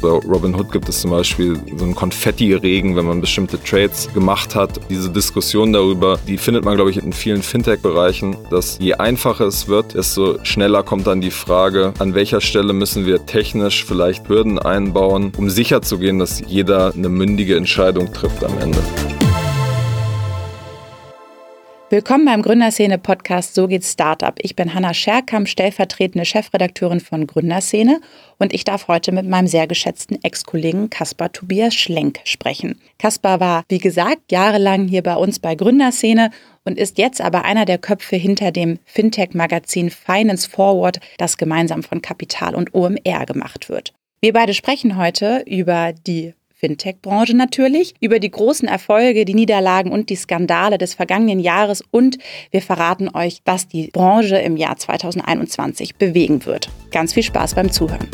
Bei Robinhood gibt es zum Beispiel so einen Konfetti-Regen, wenn man bestimmte Trades gemacht hat. Diese Diskussion darüber, die findet man, glaube ich, in vielen Fintech-Bereichen, dass je einfacher es wird, desto schneller kommt dann die Frage, an welcher Stelle müssen wir technisch vielleicht Hürden einbauen, um sicherzugehen, dass jeder eine mündige Entscheidung trifft am Ende. Willkommen beim Gründerszene-Podcast So geht's Startup. Ich bin Hanna Scherkamp, stellvertretende Chefredakteurin von Gründerszene und ich darf heute mit meinem sehr geschätzten Ex-Kollegen Kaspar Tobias Schlenk sprechen. Kaspar war, wie gesagt, jahrelang hier bei uns bei Gründerszene und ist jetzt aber einer der Köpfe hinter dem Fintech-Magazin Finance Forward, das gemeinsam von Kapital und OMR gemacht wird. Wir beide sprechen heute über die Fintech-Branche natürlich, über die großen Erfolge, die Niederlagen und die Skandale des vergangenen Jahres und wir verraten euch, was die Branche im Jahr 2021 bewegen wird. Ganz viel Spaß beim Zuhören.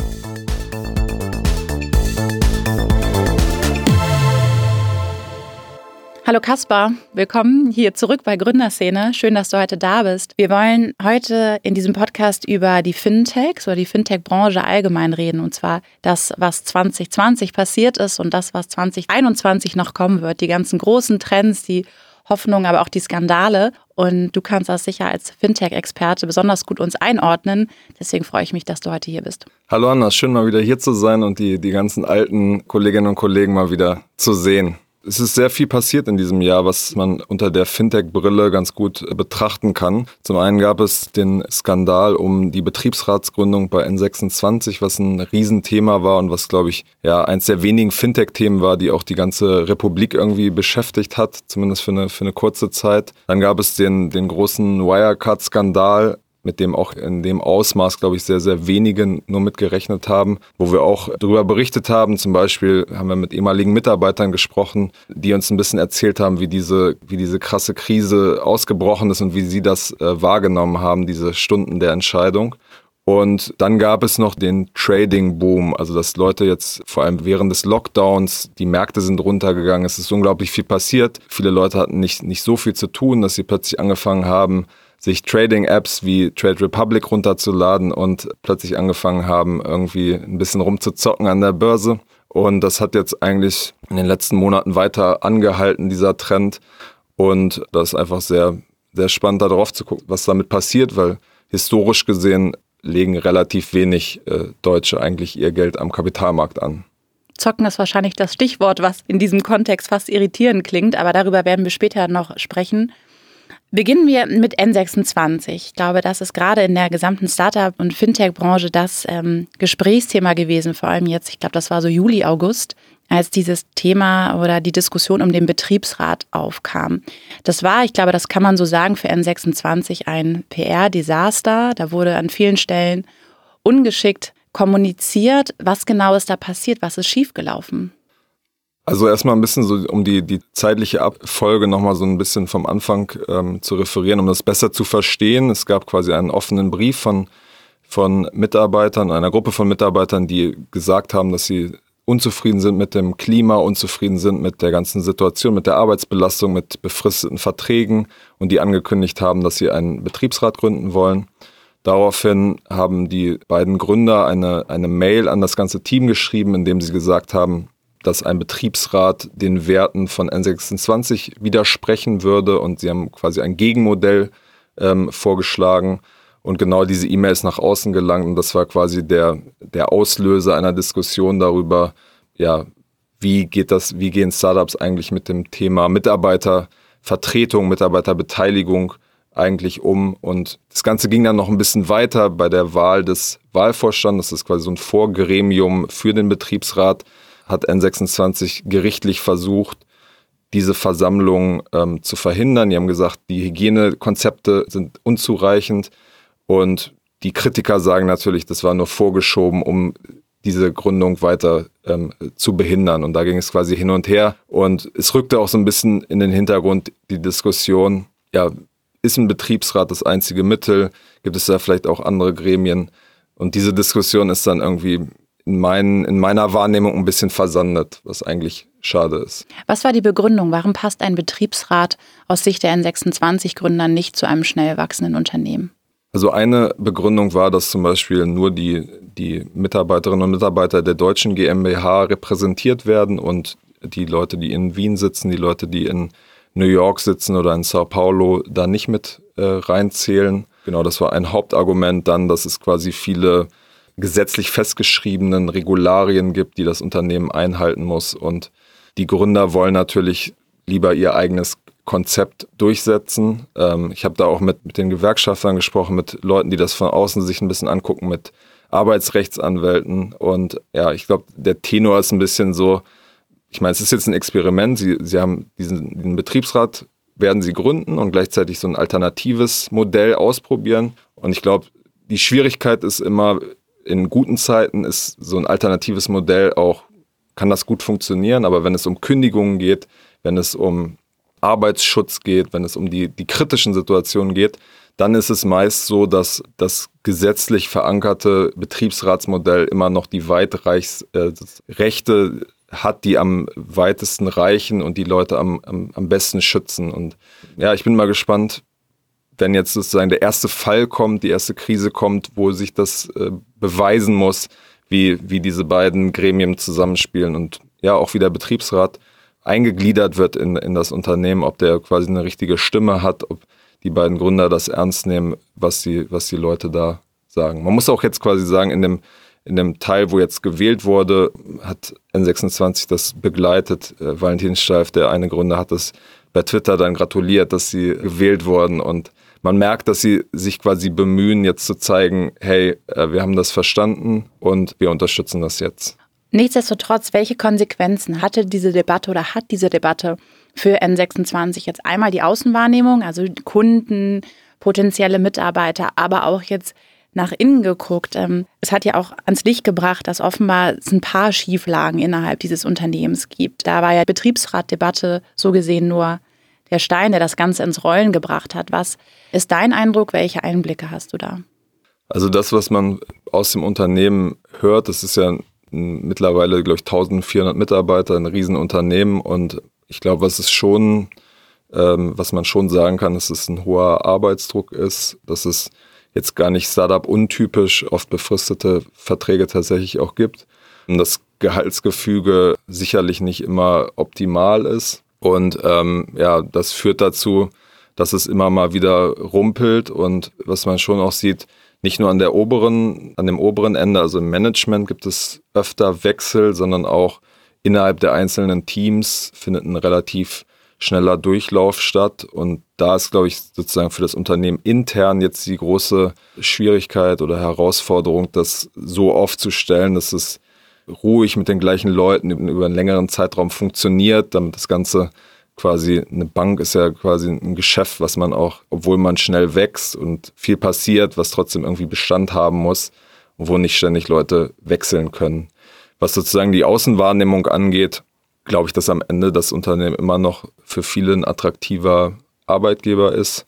Hallo Kaspar, willkommen hier zurück bei Gründerszene. Schön, dass du heute da bist. Wir wollen heute in diesem Podcast über die Fintechs oder die Fintech-Branche allgemein reden und zwar das, was 2020 passiert ist und das, was 2021 noch kommen wird. Die ganzen großen Trends, die Hoffnungen, aber auch die Skandale. Und du kannst das sicher als Fintech-Experte besonders gut uns einordnen. Deswegen freue ich mich, dass du heute hier bist. Hallo Anna, schön mal wieder hier zu sein und die, die ganzen alten Kolleginnen und Kollegen mal wieder zu sehen. Es ist sehr viel passiert in diesem Jahr, was man unter der Fintech-Brille ganz gut äh, betrachten kann. Zum einen gab es den Skandal um die Betriebsratsgründung bei N26, was ein Riesenthema war und was, glaube ich, ja, eins der wenigen Fintech-Themen war, die auch die ganze Republik irgendwie beschäftigt hat, zumindest für eine, für eine kurze Zeit. Dann gab es den, den großen Wirecard-Skandal, mit dem auch in dem Ausmaß, glaube ich, sehr, sehr wenige nur mitgerechnet haben, wo wir auch darüber berichtet haben. Zum Beispiel haben wir mit ehemaligen Mitarbeitern gesprochen, die uns ein bisschen erzählt haben, wie diese, wie diese krasse Krise ausgebrochen ist und wie sie das äh, wahrgenommen haben, diese Stunden der Entscheidung. Und dann gab es noch den Trading-Boom, also dass Leute jetzt vor allem während des Lockdowns, die Märkte sind runtergegangen, es ist unglaublich viel passiert. Viele Leute hatten nicht, nicht so viel zu tun, dass sie plötzlich angefangen haben, sich Trading-Apps wie Trade Republic runterzuladen und plötzlich angefangen haben, irgendwie ein bisschen rumzuzocken an der Börse. Und das hat jetzt eigentlich in den letzten Monaten weiter angehalten, dieser Trend. Und das ist einfach sehr, sehr spannend, darauf zu gucken, was damit passiert, weil historisch gesehen legen relativ wenig äh, Deutsche eigentlich ihr Geld am Kapitalmarkt an. Zocken ist wahrscheinlich das Stichwort, was in diesem Kontext fast irritierend klingt, aber darüber werden wir später noch sprechen. Beginnen wir mit N26. Ich glaube, das ist gerade in der gesamten Startup- und Fintech-Branche das ähm, Gesprächsthema gewesen, vor allem jetzt, ich glaube, das war so Juli, August, als dieses Thema oder die Diskussion um den Betriebsrat aufkam. Das war, ich glaube, das kann man so sagen, für N26 ein PR-Desaster. Da wurde an vielen Stellen ungeschickt kommuniziert. Was genau ist da passiert? Was ist schiefgelaufen? Also erstmal ein bisschen so, um die, die zeitliche Abfolge nochmal so ein bisschen vom Anfang ähm, zu referieren, um das besser zu verstehen. Es gab quasi einen offenen Brief von, von Mitarbeitern, einer Gruppe von Mitarbeitern, die gesagt haben, dass sie unzufrieden sind mit dem Klima, unzufrieden sind mit der ganzen Situation, mit der Arbeitsbelastung, mit befristeten Verträgen und die angekündigt haben, dass sie einen Betriebsrat gründen wollen. Daraufhin haben die beiden Gründer eine, eine Mail an das ganze Team geschrieben, in dem sie gesagt haben, dass ein Betriebsrat den Werten von N26 widersprechen würde und sie haben quasi ein Gegenmodell ähm, vorgeschlagen und genau diese E-Mail ist nach außen gelangt. Und das war quasi der, der Auslöser einer Diskussion darüber, ja, wie geht das, wie gehen Startups eigentlich mit dem Thema Mitarbeitervertretung, Mitarbeiterbeteiligung eigentlich um? Und das Ganze ging dann noch ein bisschen weiter bei der Wahl des Wahlvorstands, das ist quasi so ein Vorgremium für den Betriebsrat, hat N26 gerichtlich versucht, diese Versammlung ähm, zu verhindern. Die haben gesagt, die Hygienekonzepte sind unzureichend und die Kritiker sagen natürlich, das war nur vorgeschoben, um diese Gründung weiter ähm, zu behindern. Und da ging es quasi hin und her. Und es rückte auch so ein bisschen in den Hintergrund die Diskussion, ja, ist ein Betriebsrat das einzige Mittel? Gibt es da vielleicht auch andere Gremien? Und diese Diskussion ist dann irgendwie in, mein, in meiner Wahrnehmung ein bisschen versandet, was eigentlich schade ist. Was war die Begründung? Warum passt ein Betriebsrat aus Sicht der N26-Gründer nicht zu einem schnell wachsenden Unternehmen? Also eine Begründung war, dass zum Beispiel nur die, die Mitarbeiterinnen und Mitarbeiter der deutschen GmbH repräsentiert werden und die Leute, die in Wien sitzen, die Leute, die in New York sitzen oder in Sao Paulo, da nicht mit äh, reinzählen. Genau, das war ein Hauptargument. Dann, dass es quasi viele gesetzlich festgeschriebenen Regularien gibt, die das Unternehmen einhalten muss. Und die Gründer wollen natürlich lieber ihr eigenes Konzept durchsetzen. Ähm, ich habe da auch mit, mit den Gewerkschaftern gesprochen, mit Leuten, die das von außen sich ein bisschen angucken, mit Arbeitsrechtsanwälten. Und ja, ich glaube, der Tenor ist ein bisschen so, ich meine, es ist jetzt ein Experiment. Sie, Sie haben diesen, diesen Betriebsrat, werden Sie gründen und gleichzeitig so ein alternatives Modell ausprobieren. Und ich glaube, die Schwierigkeit ist immer, in guten Zeiten ist so ein alternatives Modell auch, kann das gut funktionieren, aber wenn es um Kündigungen geht, wenn es um Arbeitsschutz geht, wenn es um die, die kritischen Situationen geht, dann ist es meist so, dass das gesetzlich verankerte Betriebsratsmodell immer noch die weitreichs äh, hat, die am weitesten reichen und die Leute am, am, am besten schützen. Und ja, ich bin mal gespannt, wenn jetzt sozusagen der erste Fall kommt, die erste Krise kommt, wo sich das äh, beweisen muss, wie, wie diese beiden Gremien zusammenspielen und ja, auch wie der Betriebsrat eingegliedert wird in, in das Unternehmen, ob der quasi eine richtige Stimme hat, ob die beiden Gründer das ernst nehmen, was die, was die Leute da sagen. Man muss auch jetzt quasi sagen, in dem, in dem Teil, wo jetzt gewählt wurde, hat N26 das begleitet. Äh, Valentin Steif, der eine Gründer, hat das bei Twitter dann gratuliert, dass sie gewählt wurden und man merkt, dass sie sich quasi bemühen, jetzt zu zeigen, hey, äh, wir haben das verstanden und wir unterstützen das jetzt. Nichtsdestotrotz, welche Konsequenzen hatte diese Debatte oder hat diese Debatte für N26 jetzt einmal die Außenwahrnehmung, also Kunden, potenzielle Mitarbeiter, aber auch jetzt nach innen geguckt. Ähm, es hat ja auch ans Licht gebracht, dass offenbar es ein paar Schieflagen innerhalb dieses Unternehmens gibt. Da war ja Betriebsratdebatte so gesehen nur der Stein, der das Ganze ins Rollen gebracht hat. Was ist dein Eindruck? Welche Einblicke hast du da? Also das, was man aus dem Unternehmen hört, das ist ja mittlerweile, glaube ich, 1400 Mitarbeiter, ein Riesenunternehmen und ich glaube, was es schon, ähm, was man schon sagen kann, dass es ein hoher Arbeitsdruck ist, dass es jetzt gar nicht Startup untypisch oft befristete Verträge tatsächlich auch gibt. Und das Gehaltsgefüge sicherlich nicht immer optimal ist. Und ähm, ja, das führt dazu, dass es immer mal wieder rumpelt und was man schon auch sieht, nicht nur an der oberen, an dem oberen Ende, also im Management gibt es öfter Wechsel, sondern auch innerhalb der einzelnen Teams findet ein relativ schneller Durchlauf statt. Und da ist, glaube ich, sozusagen für das Unternehmen intern jetzt die große Schwierigkeit oder Herausforderung, das so aufzustellen, dass es ruhig mit den gleichen Leuten über einen längeren Zeitraum funktioniert, damit das Ganze quasi, eine Bank ist ja quasi ein Geschäft, was man auch, obwohl man schnell wächst und viel passiert, was trotzdem irgendwie Bestand haben muss, wo nicht ständig Leute wechseln können. Was sozusagen die Außenwahrnehmung angeht, glaube ich, dass am Ende das Unternehmen immer noch für viele ein attraktiver Arbeitgeber ist.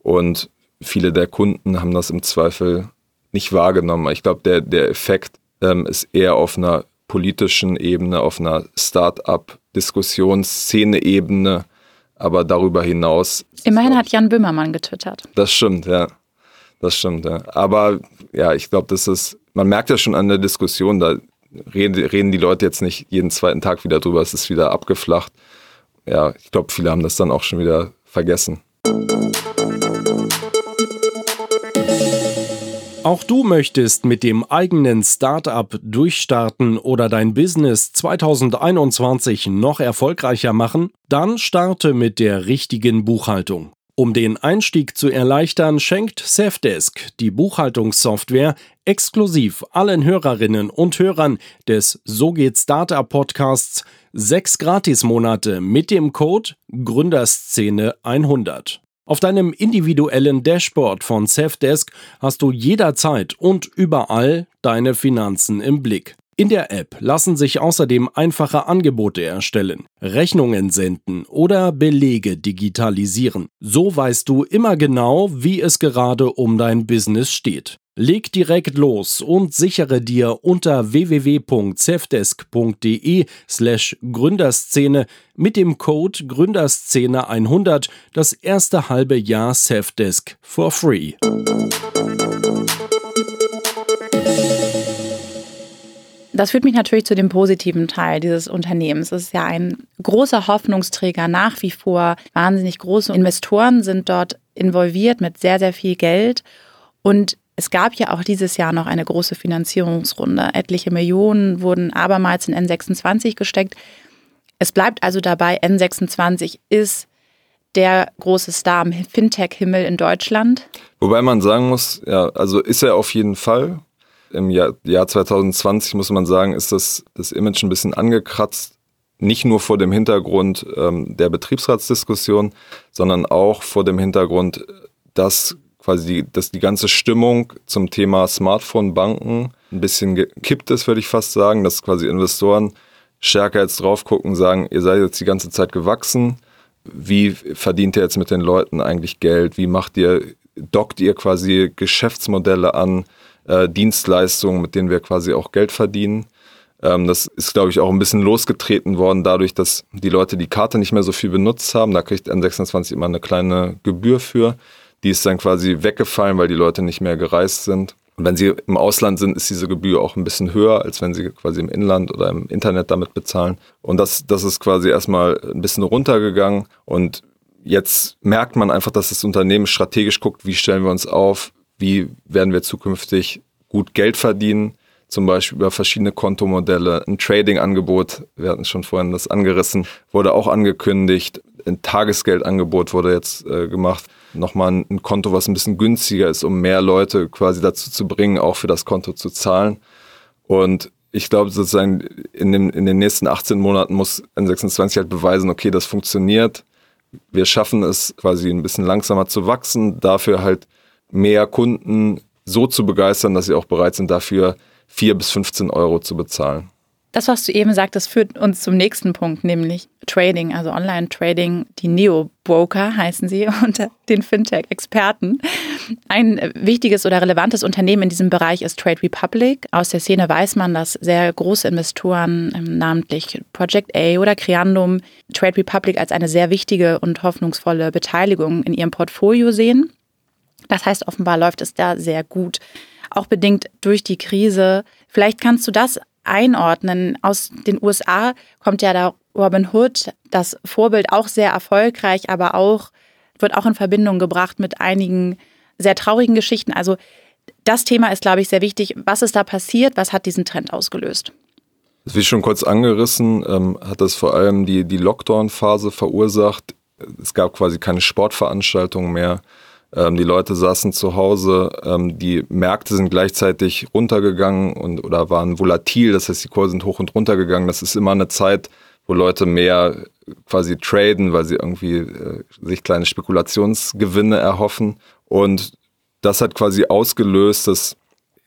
Und viele der Kunden haben das im Zweifel nicht wahrgenommen. Ich glaube, der, der Effekt ähm, ist eher auf einer politischen Ebene, auf einer Start-up-Diskussionsszene-Ebene, aber darüber hinaus. Immerhin hat Jan Böhmermann getwittert. Das stimmt, ja. Das stimmt, ja. Aber ja, ich glaube, das ist, man merkt ja schon an der Diskussion, da reden, reden die Leute jetzt nicht jeden zweiten Tag wieder drüber, es ist wieder abgeflacht. Ja, ich glaube, viele haben das dann auch schon wieder vergessen. Auch du möchtest mit dem eigenen Startup durchstarten oder dein Business 2021 noch erfolgreicher machen? Dann starte mit der richtigen Buchhaltung. Um den Einstieg zu erleichtern, schenkt Safdesk, die Buchhaltungssoftware, exklusiv allen Hörerinnen und Hörern des So geht Startup Podcasts sechs Gratismonate mit dem Code Gründerszene 100. Auf deinem individuellen Dashboard von Safdesk hast du jederzeit und überall deine Finanzen im Blick. In der App lassen sich außerdem einfache Angebote erstellen, Rechnungen senden oder Belege digitalisieren. So weißt du immer genau, wie es gerade um dein Business steht. Leg direkt los und sichere dir unter www.cevdesk.de slash Gründerszene mit dem Code Gründerszene 100 das erste halbe Jahr Cevdesk for free. Das führt mich natürlich zu dem positiven Teil dieses Unternehmens. Es ist ja ein großer Hoffnungsträger nach wie vor. Wahnsinnig große Investoren sind dort involviert mit sehr, sehr viel Geld. Und es gab ja auch dieses Jahr noch eine große Finanzierungsrunde. Etliche Millionen wurden abermals in N26 gesteckt. Es bleibt also dabei, N26 ist der große Star im Fintech-Himmel in Deutschland. Wobei man sagen muss, ja, also ist er auf jeden Fall. Im Jahr, Jahr 2020 muss man sagen, ist das, das Image ein bisschen angekratzt. Nicht nur vor dem Hintergrund ähm, der Betriebsratsdiskussion, sondern auch vor dem Hintergrund, dass quasi dass die ganze Stimmung zum Thema Smartphone-Banken ein bisschen gekippt ist, würde ich fast sagen, dass quasi Investoren stärker jetzt drauf gucken, sagen, ihr seid jetzt die ganze Zeit gewachsen, wie verdient ihr jetzt mit den Leuten eigentlich Geld, wie macht ihr, dockt ihr quasi Geschäftsmodelle an, äh, Dienstleistungen, mit denen wir quasi auch Geld verdienen. Ähm, das ist, glaube ich, auch ein bisschen losgetreten worden, dadurch, dass die Leute die Karte nicht mehr so viel benutzt haben. Da kriegt N26 immer eine kleine Gebühr für. Die ist dann quasi weggefallen, weil die Leute nicht mehr gereist sind. Und wenn sie im Ausland sind, ist diese Gebühr auch ein bisschen höher, als wenn sie quasi im Inland oder im Internet damit bezahlen. Und das, das ist quasi erstmal ein bisschen runtergegangen. Und jetzt merkt man einfach, dass das Unternehmen strategisch guckt, wie stellen wir uns auf, wie werden wir zukünftig gut Geld verdienen, zum Beispiel über verschiedene Kontomodelle. Ein Trading-Angebot, wir hatten schon vorhin das angerissen, wurde auch angekündigt. Ein Tagesgeldangebot wurde jetzt äh, gemacht nochmal ein Konto, was ein bisschen günstiger ist, um mehr Leute quasi dazu zu bringen, auch für das Konto zu zahlen. Und ich glaube sozusagen, in, dem, in den nächsten 18 Monaten muss N26 halt beweisen, okay, das funktioniert. Wir schaffen es quasi ein bisschen langsamer zu wachsen, dafür halt mehr Kunden so zu begeistern, dass sie auch bereit sind, dafür 4 bis 15 Euro zu bezahlen. Das, was du eben sagtest, führt uns zum nächsten Punkt, nämlich Trading, also Online-Trading. Die Neo-Broker heißen sie unter den Fintech-Experten. Ein wichtiges oder relevantes Unternehmen in diesem Bereich ist Trade Republic. Aus der Szene weiß man, dass sehr große Investoren, ähm, namentlich Project A oder Creandum, Trade Republic als eine sehr wichtige und hoffnungsvolle Beteiligung in ihrem Portfolio sehen. Das heißt, offenbar läuft es da sehr gut auch bedingt durch die Krise. Vielleicht kannst du das einordnen. Aus den USA kommt ja da Robin Hood, das Vorbild auch sehr erfolgreich, aber auch wird auch in Verbindung gebracht mit einigen sehr traurigen Geschichten. Also das Thema ist, glaube ich, sehr wichtig. Was ist da passiert? Was hat diesen Trend ausgelöst? Wie schon kurz angerissen, ähm, hat das vor allem die, die Lockdown-Phase verursacht. Es gab quasi keine Sportveranstaltungen mehr. Ähm, die Leute saßen zu Hause, ähm, die Märkte sind gleichzeitig runtergegangen und oder waren volatil, das heißt, die Kurse sind hoch und runter gegangen. Das ist immer eine Zeit, wo Leute mehr quasi traden, weil sie irgendwie äh, sich kleine Spekulationsgewinne erhoffen. Und das hat quasi ausgelöst, dass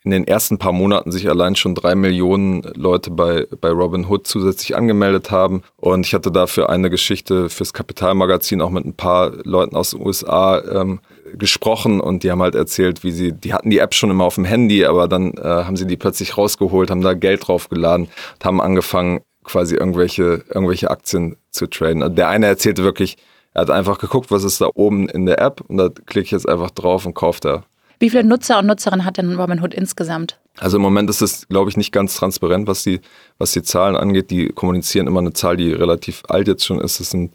in den ersten paar Monaten sich allein schon drei Millionen Leute bei, bei Robinhood zusätzlich angemeldet haben. Und ich hatte dafür eine Geschichte fürs Kapitalmagazin auch mit ein paar Leuten aus den USA ähm, gesprochen und die haben halt erzählt, wie sie, die hatten die App schon immer auf dem Handy, aber dann äh, haben sie die plötzlich rausgeholt, haben da Geld draufgeladen und haben angefangen, quasi irgendwelche, irgendwelche Aktien zu traden. Also der eine erzählte wirklich, er hat einfach geguckt, was ist da oben in der App und da klicke ich jetzt einfach drauf und kaufe da wie viele Nutzer und Nutzerinnen hat denn Robinhood insgesamt? Also im Moment ist es, glaube ich, nicht ganz transparent, was die, was die Zahlen angeht. Die kommunizieren immer eine Zahl, die relativ alt jetzt schon ist. Es sind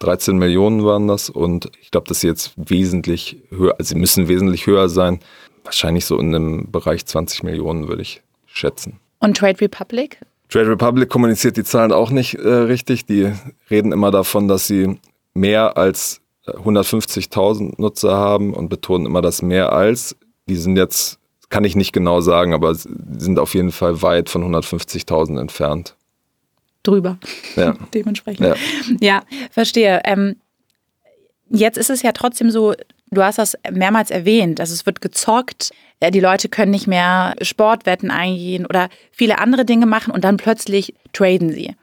13 Millionen waren das und ich glaube, dass sie jetzt wesentlich höher, also sie müssen wesentlich höher sein. Wahrscheinlich so in einem Bereich 20 Millionen, würde ich schätzen. Und Trade Republic? Trade Republic kommuniziert die Zahlen auch nicht äh, richtig. Die reden immer davon, dass sie mehr als 150.000 Nutzer haben und betonen immer das mehr als. Die sind jetzt, kann ich nicht genau sagen, aber sind auf jeden Fall weit von 150.000 entfernt. Drüber. Ja. Dementsprechend. Ja, ja verstehe. Ähm, jetzt ist es ja trotzdem so, du hast das mehrmals erwähnt, also es wird gezockt, die Leute können nicht mehr Sportwetten eingehen oder viele andere Dinge machen und dann plötzlich traden sie.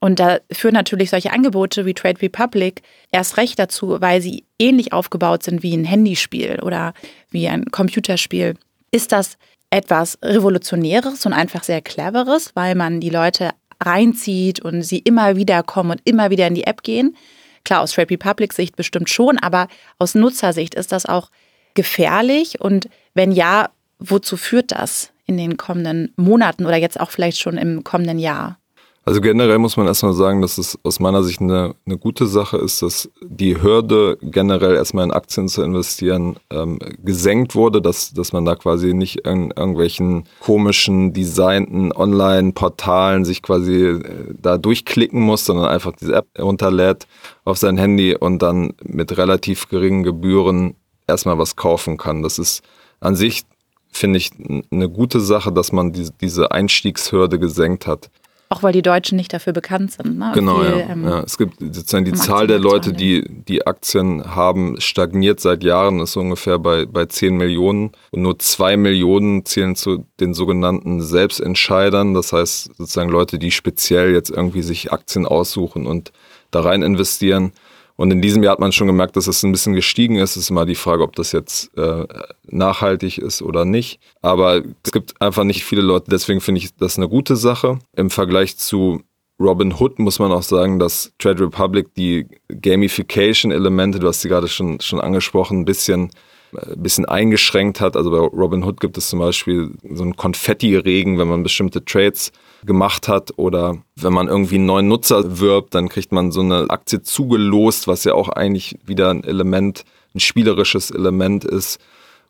Und da führen natürlich solche Angebote wie Trade Republic erst recht dazu, weil sie ähnlich aufgebaut sind wie ein Handyspiel oder wie ein Computerspiel. Ist das etwas Revolutionäres und einfach sehr Cleveres, weil man die Leute reinzieht und sie immer wieder kommen und immer wieder in die App gehen? Klar, aus Trade Republic Sicht bestimmt schon, aber aus Nutzersicht ist das auch gefährlich und wenn ja, wozu führt das in den kommenden Monaten oder jetzt auch vielleicht schon im kommenden Jahr? Also generell muss man erstmal sagen, dass es aus meiner Sicht eine, eine gute Sache ist, dass die Hürde generell erstmal in Aktien zu investieren ähm, gesenkt wurde, dass, dass man da quasi nicht in irgendwelchen komischen, designten Online-Portalen sich quasi äh, da durchklicken muss, sondern einfach diese App runterlädt auf sein Handy und dann mit relativ geringen Gebühren erstmal was kaufen kann. Das ist an sich, finde ich, eine gute Sache, dass man diese, diese Einstiegshürde gesenkt hat. Auch weil die Deutschen nicht dafür bekannt sind. Ne? Genau, viel, ja. Ähm, ja. Es gibt sozusagen die Zahl der Leute, die die Aktien haben, stagniert seit Jahren, ist ungefähr bei, bei 10 Millionen. Und nur 2 Millionen zählen zu den sogenannten Selbstentscheidern. Das heißt sozusagen Leute, die speziell jetzt irgendwie sich Aktien aussuchen und da rein investieren. Und in diesem Jahr hat man schon gemerkt, dass es ein bisschen gestiegen ist. Es ist immer die Frage, ob das jetzt äh, nachhaltig ist oder nicht. Aber es gibt einfach nicht viele Leute, deswegen finde ich das eine gute Sache. Im Vergleich zu Robin Hood muss man auch sagen, dass Trade Republic die Gamification-Elemente, du hast sie gerade schon, schon angesprochen, ein bisschen ein bisschen eingeschränkt hat. Also bei Robin Hood gibt es zum Beispiel so einen Konfetti-Regen, wenn man bestimmte Trades gemacht hat oder wenn man irgendwie einen neuen Nutzer wirbt, dann kriegt man so eine Aktie zugelost, was ja auch eigentlich wieder ein Element, ein spielerisches Element ist.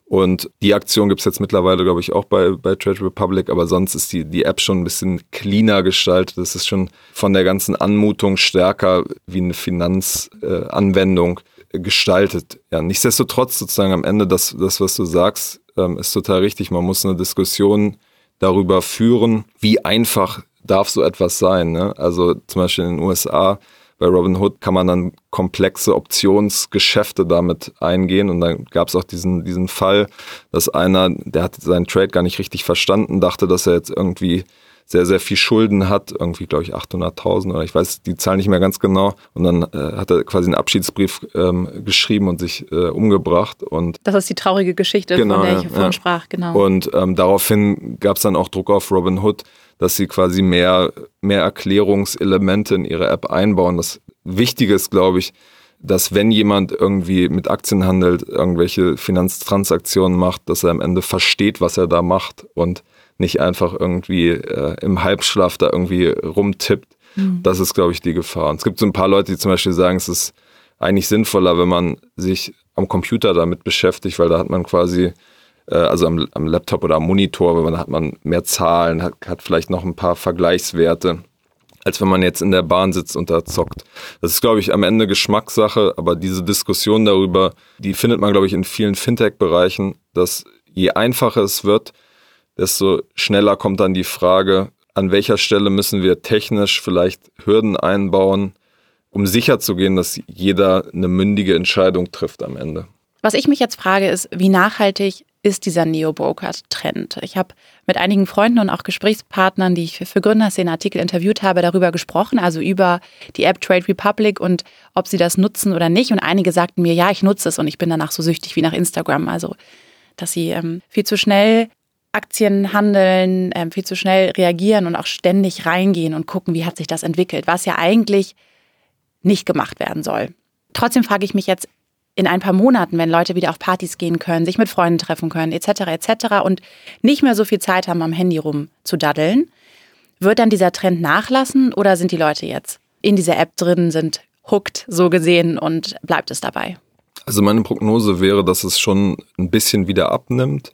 Und die Aktion gibt es jetzt mittlerweile, glaube ich, auch bei, bei Trade Republic, aber sonst ist die, die App schon ein bisschen cleaner gestaltet. Das ist schon von der ganzen Anmutung stärker wie eine Finanzanwendung äh, gestaltet. Ja, nichtsdestotrotz sozusagen am Ende das, das was du sagst, ähm, ist total richtig. Man muss eine Diskussion darüber führen, wie einfach darf so etwas sein. Ne? Also zum Beispiel in den USA bei Robinhood kann man dann komplexe Optionsgeschäfte damit eingehen. Und dann gab es auch diesen, diesen Fall, dass einer, der hat seinen Trade gar nicht richtig verstanden, dachte, dass er jetzt irgendwie sehr, sehr viel Schulden hat, irgendwie, glaube ich, 800.000 oder ich weiß die Zahl nicht mehr ganz genau. Und dann äh, hat er quasi einen Abschiedsbrief ähm, geschrieben und sich äh, umgebracht. Und das ist die traurige Geschichte, genau, von der ich vorhin ja. sprach, genau. Und ähm, daraufhin gab es dann auch Druck auf Robin Hood, dass sie quasi mehr, mehr Erklärungselemente in ihre App einbauen. Das Wichtige ist, glaube ich, dass wenn jemand irgendwie mit Aktien handelt, irgendwelche Finanztransaktionen macht, dass er am Ende versteht, was er da macht und nicht einfach irgendwie äh, im Halbschlaf da irgendwie rumtippt. Mhm. Das ist, glaube ich, die Gefahr. Und es gibt so ein paar Leute, die zum Beispiel sagen, es ist eigentlich sinnvoller, wenn man sich am Computer damit beschäftigt, weil da hat man quasi, äh, also am, am, Laptop oder am Monitor, weil man hat man mehr Zahlen, hat, hat vielleicht noch ein paar Vergleichswerte als wenn man jetzt in der Bahn sitzt und da zockt. Das ist, glaube ich, am Ende Geschmackssache, aber diese Diskussion darüber, die findet man, glaube ich, in vielen Fintech-Bereichen, dass je einfacher es wird, desto schneller kommt dann die Frage, an welcher Stelle müssen wir technisch vielleicht Hürden einbauen, um sicherzugehen, dass jeder eine mündige Entscheidung trifft am Ende. Was ich mich jetzt frage, ist, wie nachhaltig ist dieser Neo-Broker-Trend? Ich habe mit einigen Freunden und auch Gesprächspartnern, die ich für Gründerszene Artikel interviewt habe, darüber gesprochen, also über die App Trade Republic und ob sie das nutzen oder nicht. Und einige sagten mir, ja, ich nutze es und ich bin danach so süchtig wie nach Instagram. Also, dass sie ähm, viel zu schnell Aktien handeln, äh, viel zu schnell reagieren und auch ständig reingehen und gucken, wie hat sich das entwickelt, was ja eigentlich nicht gemacht werden soll. Trotzdem frage ich mich jetzt in ein paar Monaten, wenn Leute wieder auf Partys gehen können, sich mit Freunden treffen können, etc., etc. und nicht mehr so viel Zeit haben, am Handy rum zu daddeln, wird dann dieser Trend nachlassen oder sind die Leute jetzt in dieser App drin, sind hooked so gesehen und bleibt es dabei? Also meine Prognose wäre, dass es schon ein bisschen wieder abnimmt.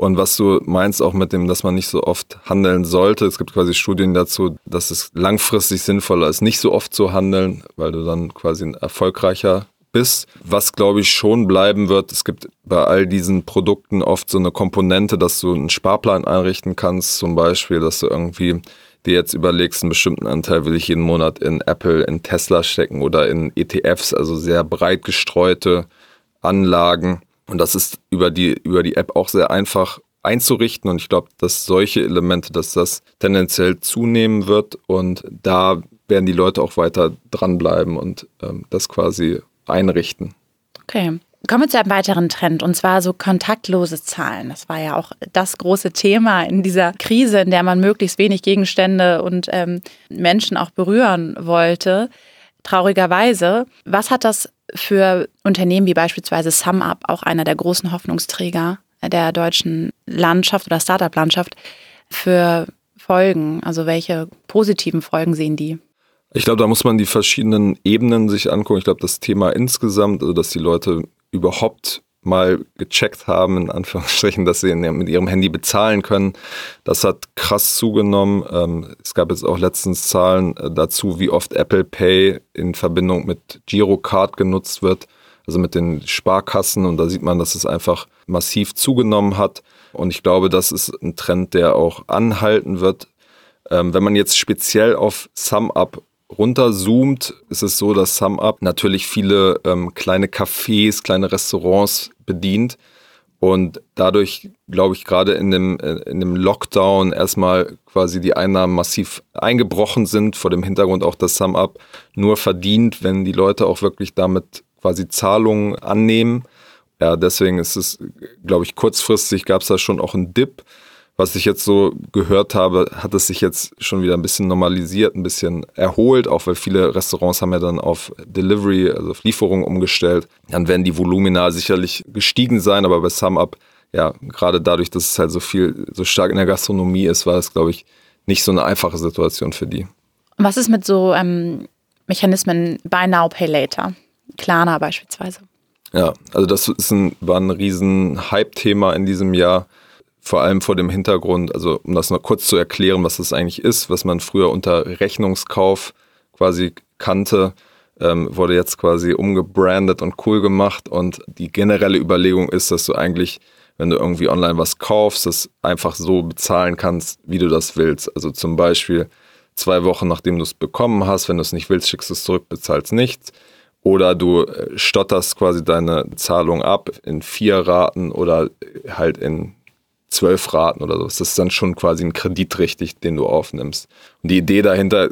Und was du meinst auch mit dem, dass man nicht so oft handeln sollte, es gibt quasi Studien dazu, dass es langfristig sinnvoller ist, nicht so oft zu handeln, weil du dann quasi erfolgreicher bist. Was glaube ich schon bleiben wird, es gibt bei all diesen Produkten oft so eine Komponente, dass du einen Sparplan einrichten kannst, zum Beispiel, dass du irgendwie dir jetzt überlegst, einen bestimmten Anteil will ich jeden Monat in Apple, in Tesla stecken oder in ETFs, also sehr breit gestreute Anlagen und das ist über die, über die App auch sehr einfach einzurichten. Und ich glaube, dass solche Elemente, dass das tendenziell zunehmen wird. Und da werden die Leute auch weiter dranbleiben und ähm, das quasi einrichten. Okay. Kommen wir zu einem weiteren Trend und zwar so kontaktlose Zahlen. Das war ja auch das große Thema in dieser Krise, in der man möglichst wenig Gegenstände und ähm, Menschen auch berühren wollte. Traurigerweise, was hat das für Unternehmen wie beispielsweise SumUp, auch einer der großen Hoffnungsträger der deutschen Landschaft oder Startup-Landschaft, für Folgen? Also welche positiven Folgen sehen die? Ich glaube, da muss man die verschiedenen Ebenen sich angucken. Ich glaube, das Thema insgesamt, also dass die Leute überhaupt mal gecheckt haben, in Anführungsstrichen, dass sie mit ihrem Handy bezahlen können. Das hat krass zugenommen. Ähm, es gab jetzt auch letztens Zahlen äh, dazu, wie oft Apple Pay in Verbindung mit Girocard genutzt wird, also mit den Sparkassen. Und da sieht man, dass es einfach massiv zugenommen hat. Und ich glaube, das ist ein Trend, der auch anhalten wird. Ähm, wenn man jetzt speziell auf SumUp runterzoomt, ist es so, dass SumUp natürlich viele ähm, kleine Cafés, kleine Restaurants bedient. Und dadurch, glaube ich, gerade in dem, äh, in dem Lockdown erstmal quasi die Einnahmen massiv eingebrochen sind, vor dem Hintergrund auch, dass SumUp nur verdient, wenn die Leute auch wirklich damit quasi Zahlungen annehmen. Ja, deswegen ist es, glaube ich, kurzfristig gab es da schon auch einen Dip was ich jetzt so gehört habe, hat es sich jetzt schon wieder ein bisschen normalisiert, ein bisschen erholt, auch weil viele Restaurants haben ja dann auf Delivery, also auf Lieferung umgestellt. Dann werden die Volumina sicherlich gestiegen sein, aber bei SumUp, ja, gerade dadurch, dass es halt so viel, so stark in der Gastronomie ist, war es, glaube ich, nicht so eine einfache Situation für die. Was ist mit so ähm, Mechanismen Buy Now, Pay Later? Klarna beispielsweise. Ja, also das ist ein, war ein riesen Hype-Thema in diesem Jahr vor allem vor dem Hintergrund, also um das noch kurz zu erklären, was das eigentlich ist, was man früher unter Rechnungskauf quasi kannte, ähm, wurde jetzt quasi umgebrandet und cool gemacht. Und die generelle Überlegung ist, dass du eigentlich, wenn du irgendwie online was kaufst, das einfach so bezahlen kannst, wie du das willst. Also zum Beispiel zwei Wochen nachdem du es bekommen hast, wenn du es nicht willst, schickst du es zurück, bezahlst nichts. Oder du äh, stotterst quasi deine Zahlung ab in vier Raten oder halt in zwölf Raten oder so. Das ist dann schon quasi ein Kredit richtig, den du aufnimmst. Und die Idee dahinter,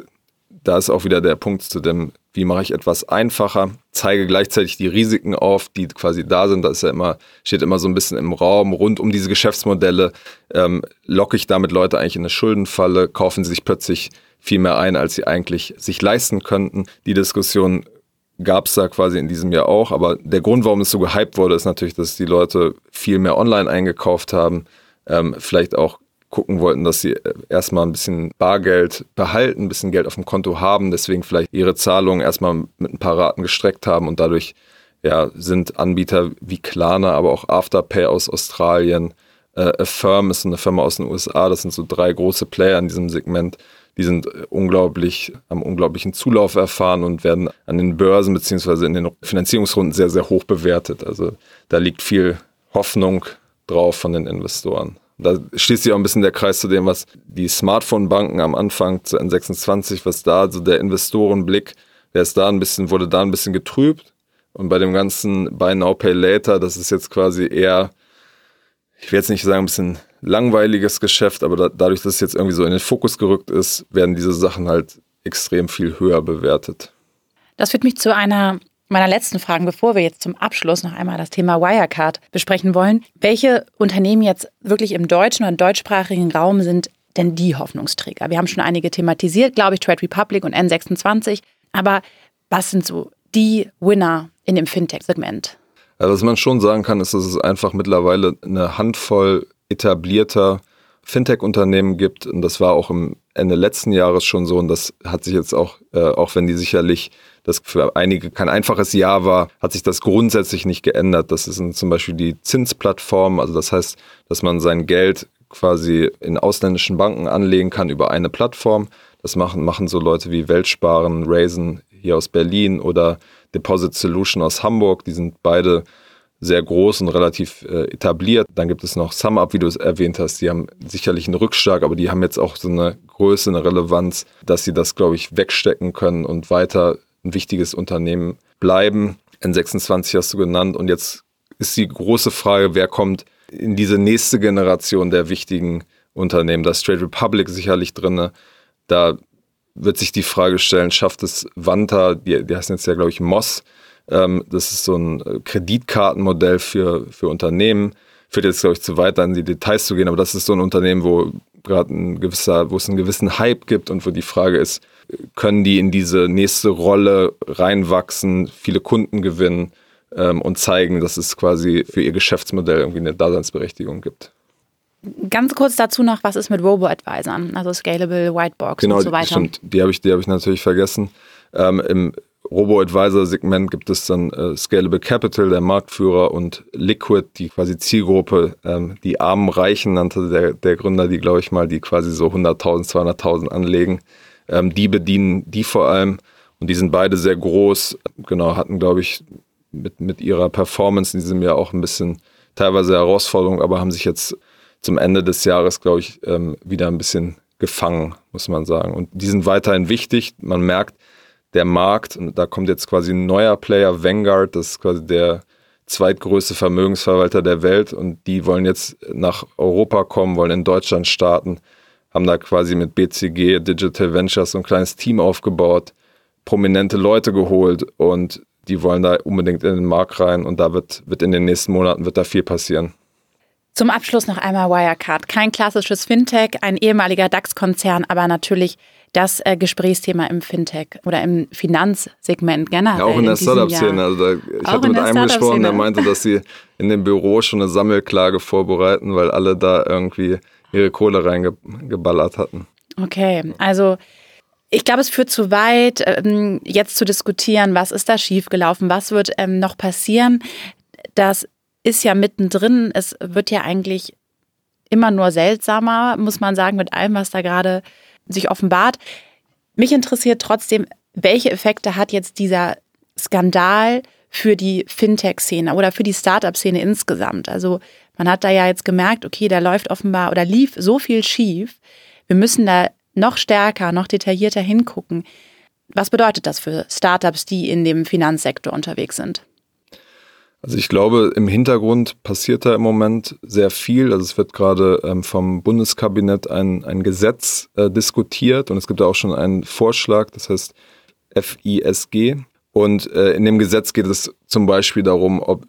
da ist auch wieder der Punkt zu dem, wie mache ich etwas einfacher, zeige gleichzeitig die Risiken auf, die quasi da sind. Da ist ja immer, steht immer so ein bisschen im Raum rund um diese Geschäftsmodelle. Ähm, locke ich damit Leute eigentlich in eine Schuldenfalle, kaufen sie sich plötzlich viel mehr ein, als sie eigentlich sich leisten könnten. Die Diskussion gab es da quasi in diesem Jahr auch. Aber der Grund, warum es so gehypt wurde, ist natürlich, dass die Leute viel mehr online eingekauft haben ähm, vielleicht auch gucken wollten, dass sie äh, erstmal ein bisschen Bargeld behalten, ein bisschen Geld auf dem Konto haben, deswegen vielleicht ihre Zahlungen erstmal mit ein paar Raten gestreckt haben und dadurch ja, sind Anbieter wie Klarna, aber auch Afterpay aus Australien, äh, Affirm ist eine Firma aus den USA, das sind so drei große Player in diesem Segment, die sind äh, unglaublich, haben unglaublichen Zulauf erfahren und werden an den Börsen beziehungsweise in den Finanzierungsrunden sehr, sehr hoch bewertet. Also da liegt viel Hoffnung drauf von den Investoren. Da schließt sich auch ein bisschen der Kreis zu dem, was die Smartphone-Banken am Anfang zu N26, was da so der Investorenblick, der ist da ein bisschen, wurde da ein bisschen getrübt. Und bei dem ganzen Buy Now Pay Later, das ist jetzt quasi eher, ich will jetzt nicht sagen, ein bisschen langweiliges Geschäft, aber da, dadurch, dass es jetzt irgendwie so in den Fokus gerückt ist, werden diese Sachen halt extrem viel höher bewertet. Das führt mich zu einer meiner letzten Fragen, bevor wir jetzt zum Abschluss noch einmal das Thema Wirecard besprechen wollen. Welche Unternehmen jetzt wirklich im deutschen und deutschsprachigen Raum sind denn die Hoffnungsträger? Wir haben schon einige thematisiert, glaube ich, Trade Republic und N26. Aber was sind so die Winner in dem Fintech-Segment? Also was man schon sagen kann, ist, dass es einfach mittlerweile eine Handvoll etablierter Fintech-Unternehmen gibt. Und das war auch im Ende letzten Jahres schon so. Und das hat sich jetzt auch, äh, auch wenn die sicherlich das für einige kein einfaches Jahr war, hat sich das grundsätzlich nicht geändert. Das sind zum Beispiel die Zinsplattformen, also das heißt, dass man sein Geld quasi in ausländischen Banken anlegen kann über eine Plattform. Das machen, machen so Leute wie Weltsparen, Raisin hier aus Berlin oder Deposit Solution aus Hamburg. Die sind beide sehr groß und relativ äh, etabliert. Dann gibt es noch SumUp, wie du es erwähnt hast. Die haben sicherlich einen Rückschlag, aber die haben jetzt auch so eine Größe, eine Relevanz, dass sie das, glaube ich, wegstecken können und weiter ein wichtiges Unternehmen bleiben. N26 hast du genannt und jetzt ist die große Frage, wer kommt in diese nächste Generation der wichtigen Unternehmen. Da ist Trade Republic sicherlich drin. Da wird sich die Frage stellen, schafft es Wanta, die, die heißen jetzt ja, glaube ich, Moss, Ähm, das ist so ein äh, Kreditkartenmodell für, für Unternehmen. Führt jetzt, glaube ich, zu weit, in die Details zu gehen, aber das ist so ein Unternehmen, wo gerade ein gewisser, wo es einen gewissen Hype gibt und wo die Frage ist, können die in diese nächste Rolle reinwachsen, viele Kunden gewinnen ähm, und zeigen, dass es quasi für ihr Geschäftsmodell irgendwie eine Daseinsberechtigung gibt. Ganz kurz dazu noch, was ist mit Robo-Advisern, also Scalable Whitebox genau, und so weiter? Stimmt, die habe ich, hab ich natürlich vergessen. Ähm, Im Robo-Advisor-Segment gibt es dann äh, Scalable Capital, der Marktführer, und Liquid, die quasi Zielgruppe, ähm, die armen Reichen nannte der, der Gründer, die, glaube ich mal, die quasi so 100.000, 200.000 anlegen. Ähm, die bedienen die vor allem und die sind beide sehr groß. Genau, hatten, glaube ich, mit, mit ihrer Performance in diesem Jahr auch ein bisschen teilweise Herausforderungen, aber haben sich jetzt zum Ende des Jahres, glaube ich, ähm, wieder ein bisschen gefangen, muss man sagen. Und die sind weiterhin wichtig. Man merkt, der Markt, und da kommt jetzt quasi ein neuer Player, Vanguard, das ist quasi der zweitgrößte Vermögensverwalter der Welt und die wollen jetzt nach Europa kommen, wollen in Deutschland starten, haben da quasi mit BCG, Digital Ventures, so ein kleines Team aufgebaut, prominente Leute geholt und die wollen da unbedingt in den Markt rein und da wird, wird in den nächsten Monaten wird da viel passieren. Zum Abschluss noch einmal Wirecard. Kein klassisches Fintech, ein ehemaliger DAX-Konzern, aber natürlich das äh, Gesprächsthema im Fintech oder im Finanzsegment generell. Ja, auch in, der Startup-Szene. Also ich auch hatte mit einem gesprochen, der meinte, dass sie in dem Büro schon eine Sammelklage vorbereiten, weil alle da irgendwie ihre Kohle reingeballert hatten. Okay, also ich glaube, es führt zu weit, ähm, jetzt zu diskutieren, was ist da schiefgelaufen, was wird ähm, noch passieren. Das ist ja mittendrin. Es wird ja eigentlich immer nur seltsamer, muss man sagen, mit allem, was da gerade sich offenbart. Mich interessiert trotzdem, welche Effekte hat jetzt dieser Skandal für die Fintech-Szene oder für die Startup-Szene insgesamt? Also man hat da ja jetzt gemerkt, okay, da läuft offenbar oder lief so viel schief. Wir müssen da noch stärker, noch detaillierter hingucken. Was bedeutet das für Startups, die in dem Finanzsektor unterwegs sind? Also ich glaube, im Hintergrund passiert da im Moment sehr viel. Also es wird gerade ähm, vom Bundeskabinett ein, ein Gesetz äh, diskutiert und es gibt da auch schon einen Vorschlag, das heißt FISG. Und äh, in dem Gesetz geht es zum Beispiel darum, ob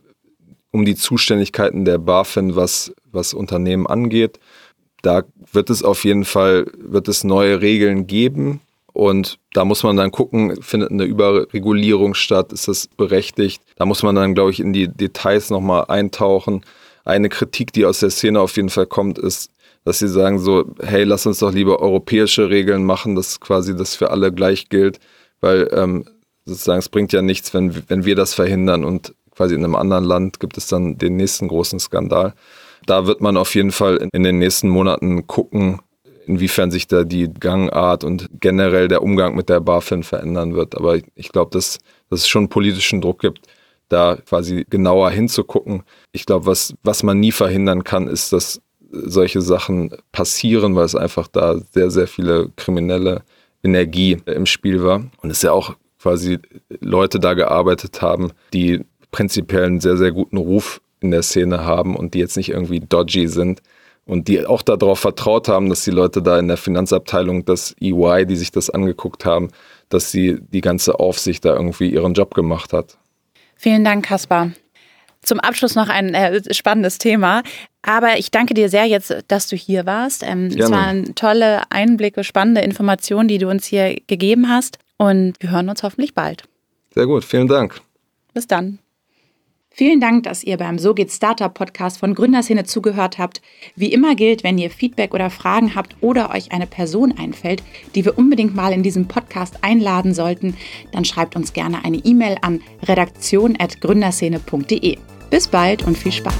um die Zuständigkeiten der BaFin, was, was Unternehmen angeht. Da wird es auf jeden Fall, wird es neue Regeln geben. Und da muss man dann gucken, findet eine Überregulierung statt, ist das berechtigt? Da muss man dann, glaube ich, in die Details nochmal eintauchen. Eine Kritik, die aus der Szene auf jeden Fall kommt, ist, dass sie sagen so, hey, lass uns doch lieber europäische Regeln machen, dass quasi das für alle gleich gilt, weil ähm, sozusagen es bringt ja nichts, wenn, wenn wir das verhindern und quasi in einem anderen Land gibt es dann den nächsten großen Skandal. Da wird man auf jeden Fall in den nächsten Monaten gucken, inwiefern sich da die Gangart und generell der Umgang mit der BaFin verändern wird. Aber ich glaube, dass, dass es schon politischen Druck gibt, da quasi genauer hinzugucken. Ich glaube, was, was man nie verhindern kann, ist, dass solche Sachen passieren, weil es einfach da sehr, sehr viele kriminelle Energie im Spiel war. Und es ja auch quasi Leute da gearbeitet haben, die prinzipiell einen sehr, sehr guten Ruf in der Szene haben und die jetzt nicht irgendwie dodgy sind und die auch darauf vertraut haben, dass die Leute da in der Finanzabteilung, das EY, die sich das angeguckt haben, dass sie die ganze Aufsicht da irgendwie ihren Job gemacht hat. Vielen Dank, Kaspar. Zum Abschluss noch ein äh, spannendes Thema. Aber ich danke dir sehr jetzt, dass du hier warst. Ähm, es waren tolle Einblicke, spannende Informationen, die du uns hier gegeben hast. Und wir hören uns hoffentlich bald. Sehr gut, vielen Dank. Bis dann. Vielen Dank, dass ihr beim So geht Startup Podcast von Gründerszene zugehört habt. Wie immer gilt, wenn ihr Feedback oder Fragen habt oder euch eine Person einfällt, die wir unbedingt mal in diesem Podcast einladen sollten, dann schreibt uns gerne eine E-Mail an redaktion.gründerszene.de. Bis bald und viel Spaß.